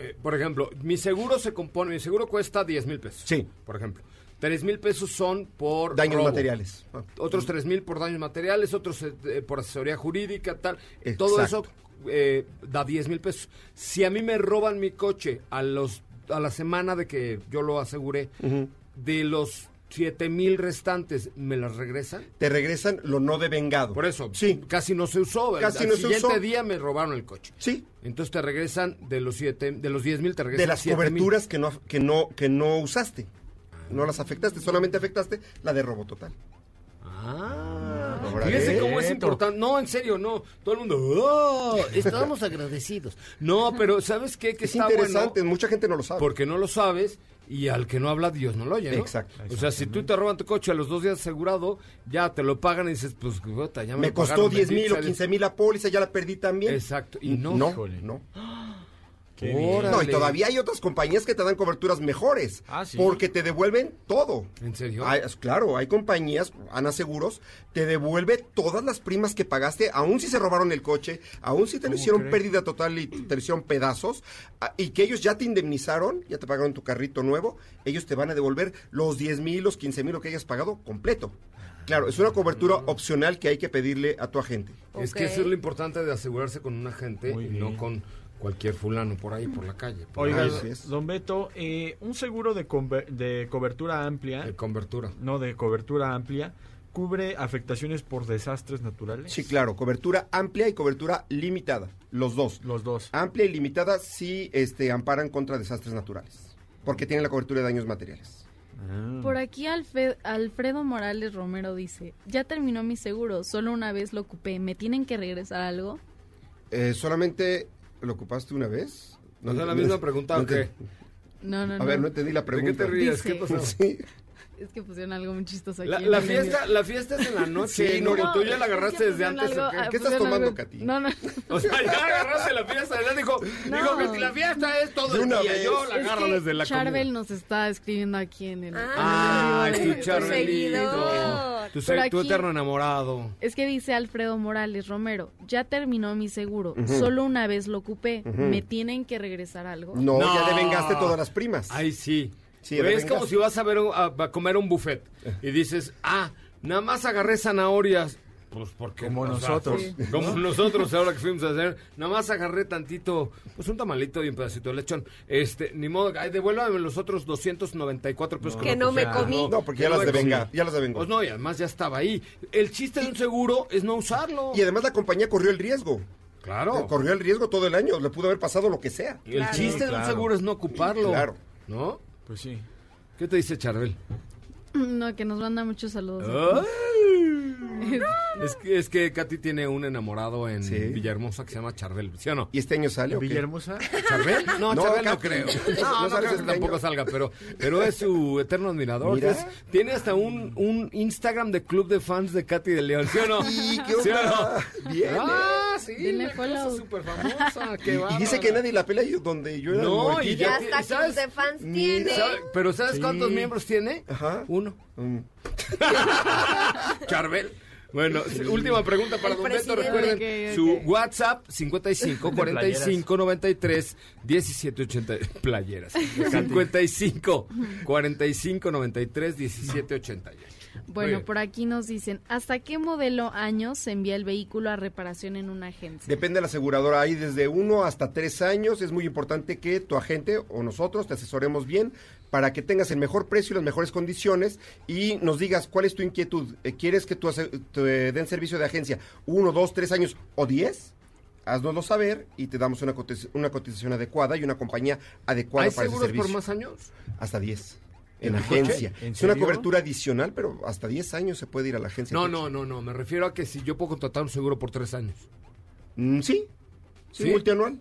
eh, por ejemplo, mi seguro se compone, mi seguro cuesta 10 mil pesos. Sí. Por ejemplo, 3 mil pesos son por Daños robo. materiales. Ah. Otros 3 mil por daños materiales, otros eh, eh, por asesoría jurídica, tal. Todo eso Exacto. eh, da 10 mil pesos. Si a mí me roban mi coche a los a la semana de que yo lo aseguré, de los 7 mil restantes, ¿me las regresan? Te regresan lo no devengado. Por eso, Sí. casi no se usó. Casi Al no se siguiente usó. día me robaron el coche. Sí. Entonces te regresan de los siete, de los 10 mil, te regresan De las 7,000. coberturas que no, que no, que no usaste. No las afectaste, solamente afectaste la de robo total. Ah, fíjese cómo es importante. No, en serio, no. Todo el mundo, "Oh, estamos agradecidos. No, pero ¿sabes qué? Que Es está interesante, bueno mucha gente no lo sabe. porque no lo sabes y al que no habla Dios no lo oye, ¿no? Exacto. O sea, si tú te roban tu coche a los dos días asegurado, ya te lo pagan y dices, pues, puta, ya me, Me costó pagaron, 10 mil o sea Dios. 15 mil la póliza, ya la perdí también. Exacto, y no. No, Híjole. no. Qué bien. Órale. No, y todavía hay otras compañías que te dan coberturas mejores. Ah, ¿sí? Porque te devuelven todo. ¿En serio? Hay- claro, hay compañías, Ana Seguros, te devuelve todas las primas que pagaste, aun si se robaron el coche, aun si te lo ¿Cómo hicieron cree? pérdida total y te lo hicieron pedazos, ah, y que ellos ya te indemnizaron, ya te pagaron tu carrito nuevo, ellos te van a devolver los 10 mil, los 15 mil, lo que hayas pagado completo. Claro, es una cobertura opcional que hay que pedirle a tu agente. Es que eso es lo importante de asegurarse con un agente y no con cualquier fulano por ahí, por la calle. por Oiga, ahí. Don Beto, eh, un seguro de, de cobertura amplia, De cobertura. no de cobertura amplia, cubre afectaciones por desastres naturales. Sí, claro, cobertura amplia y cobertura limitada, los dos. Los dos. Amplia y limitada sí este, amparan contra desastres naturales, porque tienen la cobertura de daños materiales. Ah. Por aquí Alfe- Alfredo Morales Romero dice, ya terminó mi seguro, solo una vez lo ocupé, ¿me tienen que regresar algo? Eh, ¿Solamente lo ocupaste una vez? ¿No es la misma pregunta no o qué? ent- No, no, A no. ver, no entendí la ¿De qué pregunta. te ríes? ¿Qué Dice- pasó? Sí. Es que pusieron algo muy chistoso aquí. La, la medio. fiesta, la fiesta es en la noche, Sí, no, no, tú ya es la agarraste desde antes. ¿o algo- qué? ah, ¿Qué estás tomando, algo- Katy? No, no. O sea, ya agarraste la fiesta, ya dijo, No. dijo que si la fiesta es todo De el una día, vez. yo la Es agarro que desde la Charbel comida. nos está escribiendo aquí en el... Ah, en el tu video Tu, Pero eterno enamorado. Es que dice Alfredo Morales Romero, ya terminó mi seguro, solo una vez lo ocupé. ¿me tienen que regresar algo? No, No. ya devengaste todas las primas. Ay, sí. Sí, es como si vas a, ver a comer un buffet y dices, ah, nada más agarré zanahorias. Pues porque Como o sea, nosotros. pues, como nosotros ahora que fuimos a hacer, nada más agarré tantito, pues un tamalito y un pedacito de lechón. Este, ni modo, ay, devuélvame los otros 294 pesos Que no me comí. No, porque que ya las me devenga, comí. ya las devengó. Pues no, y además ya estaba ahí. El chiste de un seguro es no usarlo. Y además la compañía corrió el riesgo. Claro. Corrió el riesgo todo el año. Le pudo haber pasado lo que sea. El chiste de un seguro es no ocuparlo. Claro. ¿No? Pues sí. ¿Qué te dice Charbel? No, que nos manda muchos saludos. Es que, es que Katy tiene un enamorado en Sí. Villahermosa que se llama Charbel, ¿sí o no? ¿Y este año sale o qué? ¿Villahermosa? ¿¿Charbel? No, No, Charbel no creo. No No, creo que tampoco año. salga, pero, pero es su eterno admirador. Mira. Es- tiene hasta un, un Instagram de club de fans de Katy de León, ¿sí o no? ¿Y qué ¿Sí o no? Bien. Ah, sí, Denle follow. súper famosa. Y, qué y dice bárbara. que nadie la pelea y donde yo era el No, y muertillo. Ya ti- hasta ¿sabes? de fans tiene. ¿Sabe- Pero ¿sabes Sí. cuántos miembros tiene? Ajá. Uno. Mm. Charbel. Bueno, última pregunta para El Don Beto. Recuerden Ok, ok. su WhatsApp 55 45 93 17 80 playeras. 55 45 93 17 88. Bueno, por aquí nos dicen, ¿hasta qué modelo años se envía el vehículo a reparación en una agencia? Depende de la aseguradora. Hay desde uno hasta tres años. Es muy importante que tu agente o nosotros te asesoremos bien para que tengas el mejor precio y las mejores condiciones y nos digas cuál es tu inquietud. Eh, ¿Quieres que tu te den servicio de agencia uno, dos, tres años o diez? Haznoslo saber y te damos una, cotiz- una cotización adecuada y una compañía adecuada ¿Hay para ese seguros servicio. por más años? Hasta 10. En agencia. ¿En Es una cobertura adicional, pero hasta 10 años se puede ir a la agencia. No, no, no, no. Me refiero a que si yo puedo contratar un seguro por tres años. Mm, sí. Sí, ¿Sí? multianual.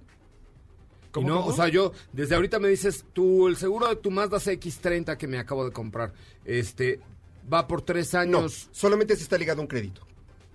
Y no, o sea, yo, desde ahorita me dices, tú, el seguro de tu Mazda CX30 que me acabo de comprar, este, va por tres No, años. solamente si está ligado a un crédito.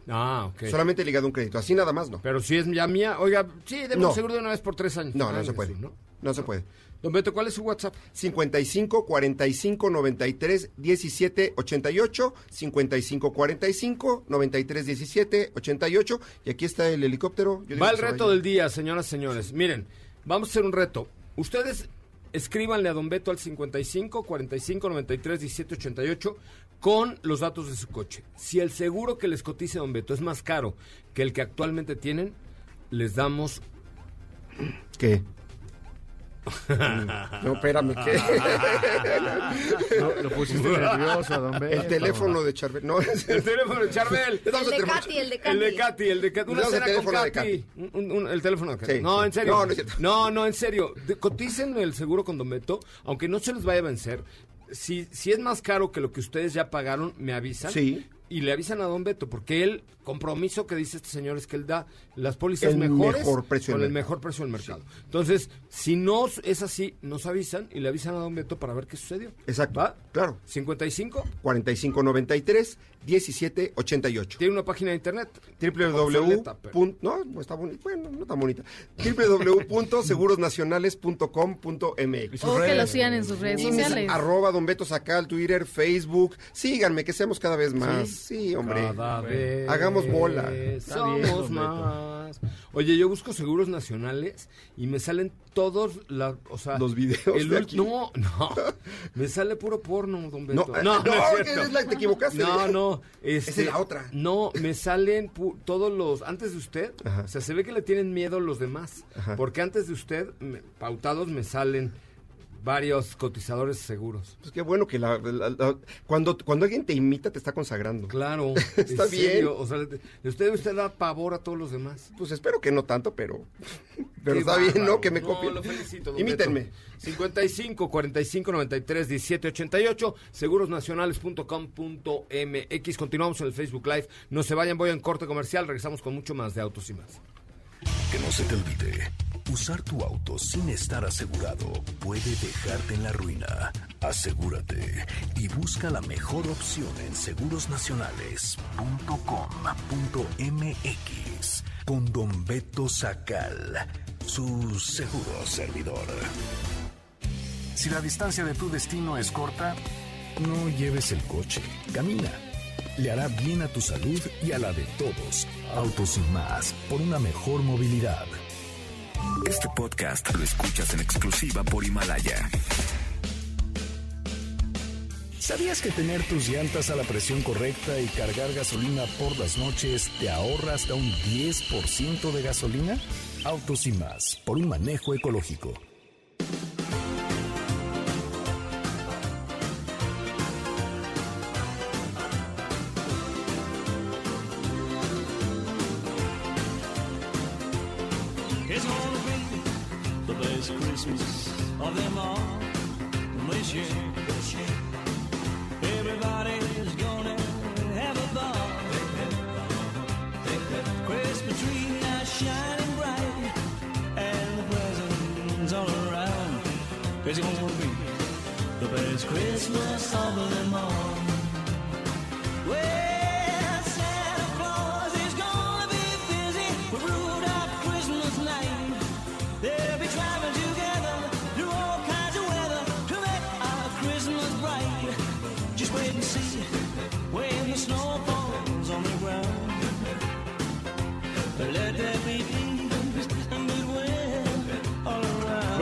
Ah, ok. Solamente ligado a un crédito. Así nada más, no. Pero si es ya mía, oiga, sí, deme No. un seguro de una vez por tres años. No, no Ah, se puede. ¿no? ¿No? se puede. Don Beto, ¿cuál es su WhatsApp? 55 45 93 17 88 55 45 93 17 88 y aquí está el helicóptero. Yo Va el reto del día, señoras y señores. Miren, vamos a hacer un reto. Ustedes escríbanle a Don Beto al 55 45 93 17 88 con los datos de su coche. Si el seguro que les cotice Don Beto es más caro que el que actualmente tienen, les damos ¿Qué? No, espérame, ¿qué? No, lo pusiste nervioso, don Beto. El teléfono de Charbel. No, es el teléfono de Charbel. El de. Katy, el de Katy. El de Katy, el de Katy. Una el cena con Katy. Un- un- el teléfono de Katy. Sí, no, sí. en serio. No, no en serio. De- coticen el seguro con Don Beto, aunque no se les vaya a vencer. Si, si es más caro que lo que ustedes ya pagaron, me avisan. Sí. Y le avisan a Don Beto, porque él, compromiso que dice este señor es que él da las pólizas El mejores mejor precio con el mercado. mejor precio del mercado. Entonces, si no es así, nos avisan y le avisan a Don Beto para ver qué sucedió. Exacto. ¿Va? Claro. 55. 45 93 17 88. Tiene una página de internet. www. Pero- No, no está bonita. Bueno, no tan bonita. www.segurosnacionales.com.mx. O que lo sigan en sus redes Y sociales. arroba Don Beto Sacal, Twitter, Facebook. Síganme, que seamos cada vez más. Sí, hombre. Cada vez Hagamos bola. Somos más. Oye, yo busco seguros nacionales y me salen todos la, o sea, Los videos el de ul- aquí. No, no. Me sale puro porno, don Beto. No, no, cierto. es la- te equivocaste. No, no. Esa Este, es la otra. No, me salen pu- todos los. Antes de usted, Ajá. o sea, se ve que le tienen miedo los demás. Ajá. Porque antes de usted, me- pautados, me salen varios cotizadores seguros. Pues qué bueno que la, la- la- cuando, cuando alguien te imita te está consagrando. Claro. Está bien. O sea, usted, usted da pavor a todos los demás. Pues espero que no tanto, pero, pero Qué está bien. ¿no? Que me No, copien. lo felicito, Imítenme. Beto. 55 45 93 17 88 segurosnacionales.com.mx Continuamos en el Facebook Live. No se vayan, voy en corte comercial. Regresamos con mucho más de autos y más. Que no se te olvide, usar tu auto sin estar asegurado puede dejarte en la ruina. Asegúrate y busca la mejor opción en segurosnacionales.com.mx con Don Beto Sacal, su seguro servidor. Si la distancia de tu destino es corta, no lleves el coche, camina. Le hará bien a tu salud y a la de todos. Autos y más, por una mejor movilidad. Este podcast lo escuchas en exclusiva por Himalaya. ¿Sabías que tener tus llantas a la presión correcta y cargar gasolina por las noches te ahorra hasta un 10% de gasolina? Autos y más, por un manejo ecológico. Christmas of them all. This year, this year, everybody's gonna have a ball. Christmas tree now shining bright, and the presents all around. It's gonna be the best Christmas.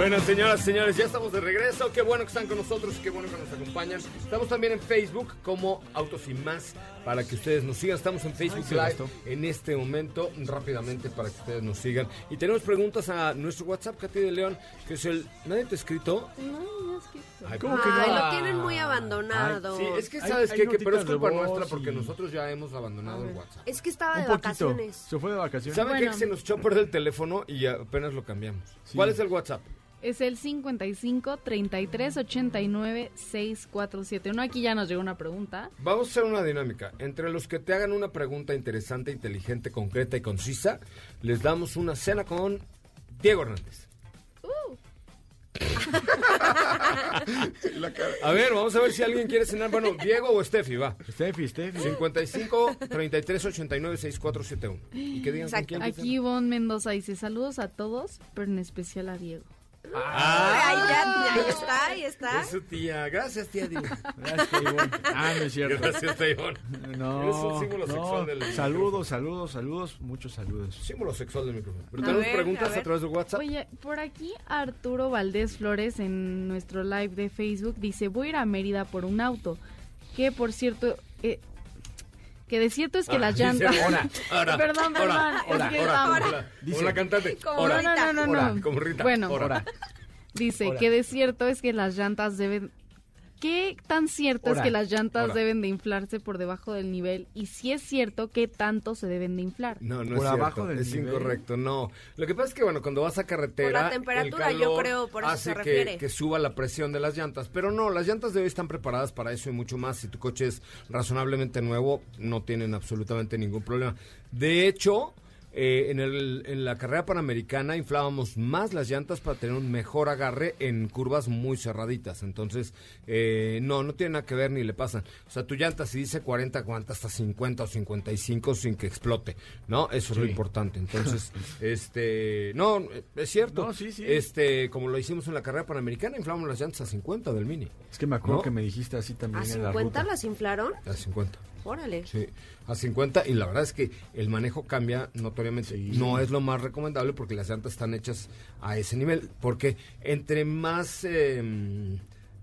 Bueno, señoras y señores, ya estamos de regreso. Qué bueno que están con nosotros, qué bueno que nos acompañan. Estamos también en Facebook como Autos y Más para que ustedes nos sigan. Estamos en Facebook se Live en este momento, rápidamente para que ustedes nos sigan. Y tenemos preguntas a nuestro WhatsApp, Katy de León, que es el... ¿Nadie te ha escrito? Ay, ¿cómo que Ay, no? lo tienen muy abandonado. Sí, es que Hay- sabes que pero es culpa voz nuestra porque y- nosotros ya hemos abandonado el WhatsApp. Es que estaba de poquito. vacaciones. Se fue de vacaciones. ¿Saben Bueno. qué? Se nos echó a perder el teléfono y apenas lo cambiamos. ¿Cuál es el WhatsApp? Es el 55 33 89 6471. Aquí ya nos llegó una pregunta. Vamos a hacer una dinámica. Entre los que te hagan una pregunta interesante, inteligente, concreta y concisa, les damos una cena con Diego Hernández. A ver, vamos a ver si alguien quiere cenar. Bueno, Diego o Steffi, va. Steffi, Steffi. 55 33 89 6471. Y que digan con quién Aquí Ivonne Mendoza dice saludos a todos, pero en especial a Diego. Ya, ahí está, ahí está. Es su tía. Gracias, tía. Gracias, Ivonne. Ah, no es cierto. Gracias, tía Ivonne. No, Eres un símbolo no. sexual del Saludos, saludos, saludos, muchos saludos. Símbolo sexual del micrófono. Pero A tenemos ver, preguntas a a, través de WhatsApp. Oye, por aquí Arturo Valdés Flores en nuestro live de Facebook dice, voy a ir a Mérida por un auto, que por cierto, eh, que de cierto es que Ah, las dice, llantas... "Ora, ora, perdón, perdón, ora, es ora, que- ora, ah, ora". Como la cantante. Como no, no, no, no. Bueno, dice que de cierto es que las llantas deben... ¿Qué tan cierto Ora, es que las llantas ora. deben de inflarse por debajo del nivel? Y si es cierto, ¿qué tanto se deben de inflar? No, no Por es abajo cierto, del es nivel. incorrecto, no. Lo que pasa es que, bueno, cuando vas a carretera... Por la el temperatura, yo calor creo, por eso hace se que- refiere. Que, suba la presión de las llantas. Pero no, las llantas de hoy están preparadas para eso y mucho más. Si tu coche es razonablemente nuevo, no tienen absolutamente ningún problema. De hecho... eh, en, el- en la carrera panamericana inflábamos más las llantas para tener un mejor agarre en curvas muy cerraditas. Entonces, eh, no, no tiene nada que ver ni le pasan. O sea, tu llanta si dice 40, aguanta hasta 50 o 55 sin que explote, ¿no? Eso es lo importante. Entonces, este, no, es cierto. No, sí, sí. Este, como lo hicimos en la carrera panamericana, inflamos las llantas a 50 del Mini. Es que me acuerdo ¿No? que me dijiste así también ¿A en la 50 ruta. las inflaron? A 50. Órale. Sí, a 50 y la verdad es que el manejo cambia notoriamente. No es lo más recomendable porque las llantas están hechas a ese nivel. Porque entre más, eh,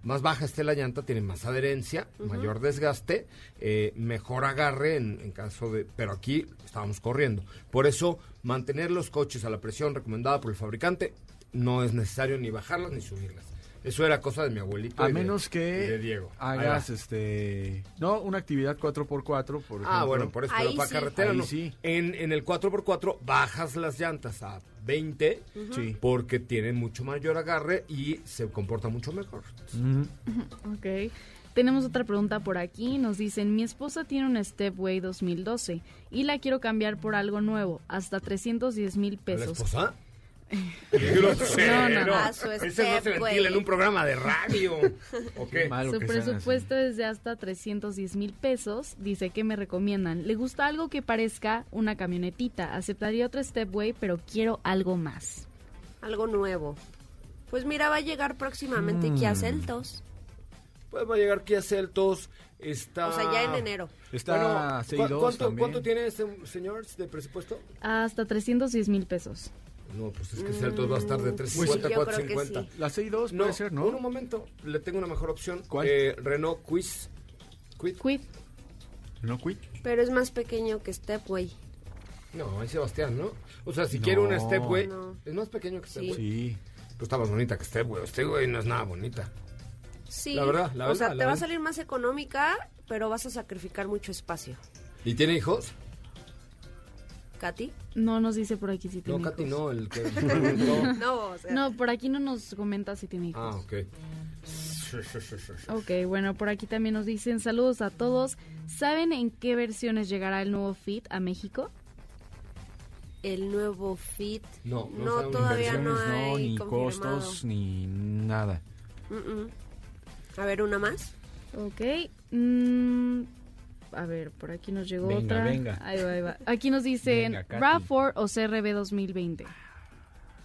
más baja esté la llanta, tiene más adherencia, mayor desgaste, eh, mejor agarre en, en caso de... Pero aquí estábamos corriendo. Por eso, mantener los coches a la presión recomendada por el fabricante no es necesario ni bajarlas ni subirlas. Eso era cosa de mi abuelito. A y de- menos y que de Diego. Hagas este no una actividad 4x4 por ejemplo. Ah, bueno, por eso, pero Ahí para sí. carretera Ahí no. sí. En, en el 4x4 bajas las llantas a 20 Sí. porque tienen mucho mayor agarre y se comporta mucho mejor. Ujú. Ok. Tenemos otra pregunta por aquí. Nos dicen, mi esposa tiene una Stepway 2012 y la quiero cambiar por algo nuevo, hasta 310 mil ¿La pesos. esposa? Qué grosero. No, no, Ah, su Ese no se güey. ventila en un programa de radio. ¿O qué? Su presupuesto es de hasta 310 mil pesos. Dice que me recomiendan. Le gusta algo que parezca una camionetita. Aceptaría otra Stepway, pero quiero algo más. Algo nuevo. Pues mira, va a llegar próximamente Kia Celtos. Pues va a llegar Kia Celtos. Está... O sea, ya en enero. Está Bueno, C2 ¿cu- ¿cuánto, también. ¿Cuánto tiene este señor de presupuesto? Hasta 310 mil pesos. No, pues es que Celtos va a estar de Mm, 350 sí, a yo creo que 450. sí. La C2 No, puede ser, ¿no? un momento, le tengo una mejor opción. ¿Cuál? Eh, Renault Quiz. Quid. Quid. No quit. Pero es más pequeño que Stepway. No, hay Sebastián, ¿no? O sea, si No. quiere una Stepway, No. es más pequeño que Stepway. Sí. Pues está más bonita que Stepway. Stepway no es nada bonita. Sí. La verdad, la O sea, verdad, te la va a verdad. salir más económica, pero vas a sacrificar mucho espacio. ¿Y tiene hijos? ¿Katy? No nos dice por aquí si No, tiene Katy, hijos. no, el que preguntó. No, o sea, No, por aquí no nos comenta si tiene hijos. Ah, ok. Ok, bueno, por aquí también nos dicen saludos a todos. ¿Saben en qué versiones llegará el nuevo Fit a México? el nuevo Fit. No, no No, todavía no hay no, ni confirmado. costos, ni nada. A ver, una más. Ok. mm, a ver, por aquí nos llegó Venga, otra. venga. Ahí va, ahí va. Aquí nos dicen Venga, Katy. RAV4 o CRB 2020.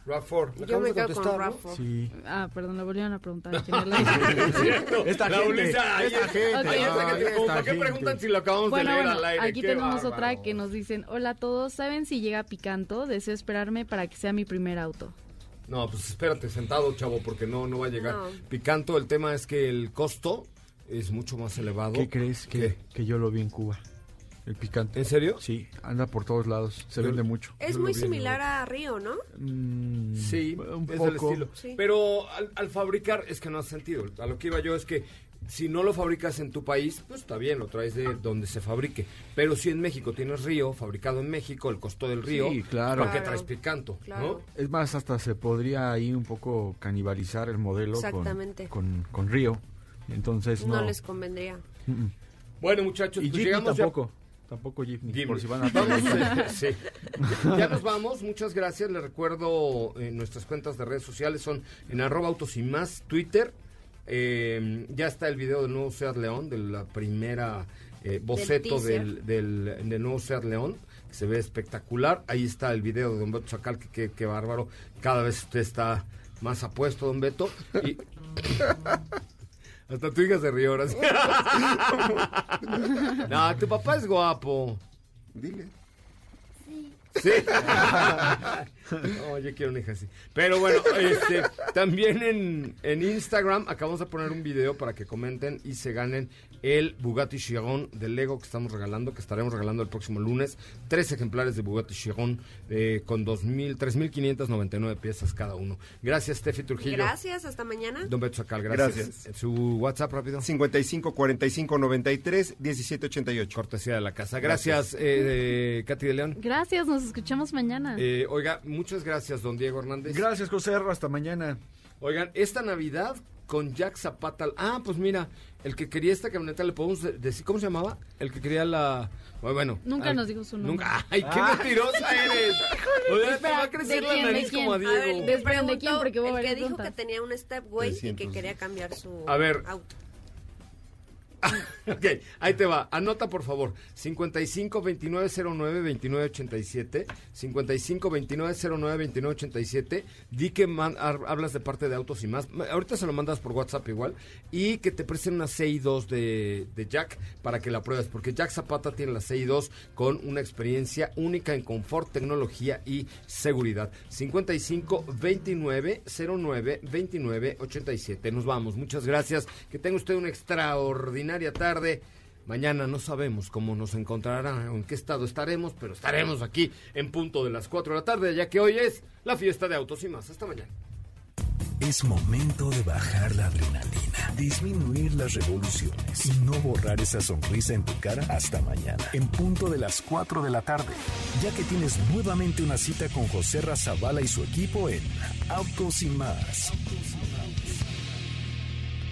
RAV4. Yo me quedo con RAV4. Sí. Ah, perdón, le volvieron a preguntar. quién es la- Esta La gente, esta está. gente, Ahí está, ay, que te- esta como, ¿Para qué preguntan si lo acabamos Bueno, de leer bueno, al aire? aquí Qué tenemos bárbaro. otra que nos dicen, hola a todos, ¿saben si llega Picanto? Deseo esperarme para que sea mi primer auto. No, pues espérate sentado, chavo, porque no, no va a llegar. No. Picanto, el tema es que el costo es mucho más elevado. ¿Qué crees que, ¿Qué? que yo lo vi en Cuba? El picante. ¿En serio? Sí, anda por todos lados. Se vende mucho. Es muy similar a Río, ¿no? Mm, Sí, un es poco. del estilo. Sí. Pero al, al fabricar es que no hace sentido. A lo que iba yo es que si no lo fabricas en tu país, pues está bien, lo traes de donde se fabrique. Pero si en México tienes río, fabricado en México, el costo del río, Sí, claro. ¿para qué Claro. traes picanto? Claro. Es más, hasta se podría ahí un poco canibalizar el modelo con, con Río. Entonces no. No les convendría. Mm, mm. Bueno, muchachos, Y pues llegamos ya- tampoco. Tampoco Jeepney, Jimmy. por si van a Vamos, trabajar. eh, sí. Ya nos vamos, muchas gracias. Les recuerdo eh, nuestras cuentas de redes sociales son en arroba autos y más, Twitter. Eh, ya está el video del nuevo Seat León, de la primera eh, boceto del, del, del nuevo Seat León, que se ve espectacular. Ahí está el video de Don Beto Chacal, que que- que bárbaro. Cada vez usted está más apuesto, Don Beto. Y... Hasta tu hija se rió ahora. no, tu papá es guapo. Dile. Sí. No, yo quiero una hija así. Pero bueno, este, también en, en Instagram acabamos de poner un video para que comenten y se ganen el Bugatti Chiron de Lego que estamos regalando, que estaremos regalando el próximo lunes. Tres ejemplares de Bugatti Chiron eh, con 2.000, 3.599 piezas cada uno. Gracias, Steffi Trujillo. Gracias, hasta mañana. Don Beto Sacal, gracias. Gracias. Su WhatsApp rápido. 55 45 93 17 88. Cortesía de la casa. Gracias, eh, eh, Katy de León. Gracias, nos escuchamos mañana. Eh, oiga, muchas gracias, don Diego Hernández. Gracias, José. Hasta mañana. Oigan, esta Navidad con Jack Zapata. Ah, pues mira, el que quería esta camioneta le podemos de- decir, ¿cómo se llamaba? El que quería la. Bueno, bueno, Nunca nos dijo su nombre. Nunca. ¡Ay, qué mentirosa eres! Oiga, te va a crecer ¿de la quién, de nariz quién? como a A Diego. ver, Les Esperen, ¿de preguntó quién? Porque el que dijo que tenía un Stepway y que 300. quería cambiar su A ver. auto. Ok, ahí te va. Anota, por favor. 55 29 09 29 87. 55 29 09 29 87. Di que man- har- hablas de parte de autos y más. Ahorita se lo mandas por WhatsApp igual. Y que te presten una CI2 de, de Jack para que la pruebes. Porque Jack Zapata tiene la CI2 con una experiencia única en confort, tecnología y seguridad. 55 29 09 29 87. Nos vamos. Muchas gracias. Que tenga usted una tarde. Mañana no sabemos cómo nos encontrará en qué estado estaremos, pero estaremos aquí en punto de las 4 de la tarde, ya que hoy es la fiesta de autos y más. Hasta mañana. Es momento de bajar la adrenalina, disminuir las revoluciones y no borrar esa sonrisa en tu cara hasta mañana, en punto de las 4 de la tarde, ya que tienes nuevamente una cita con José Razabala y su equipo en Autos y más.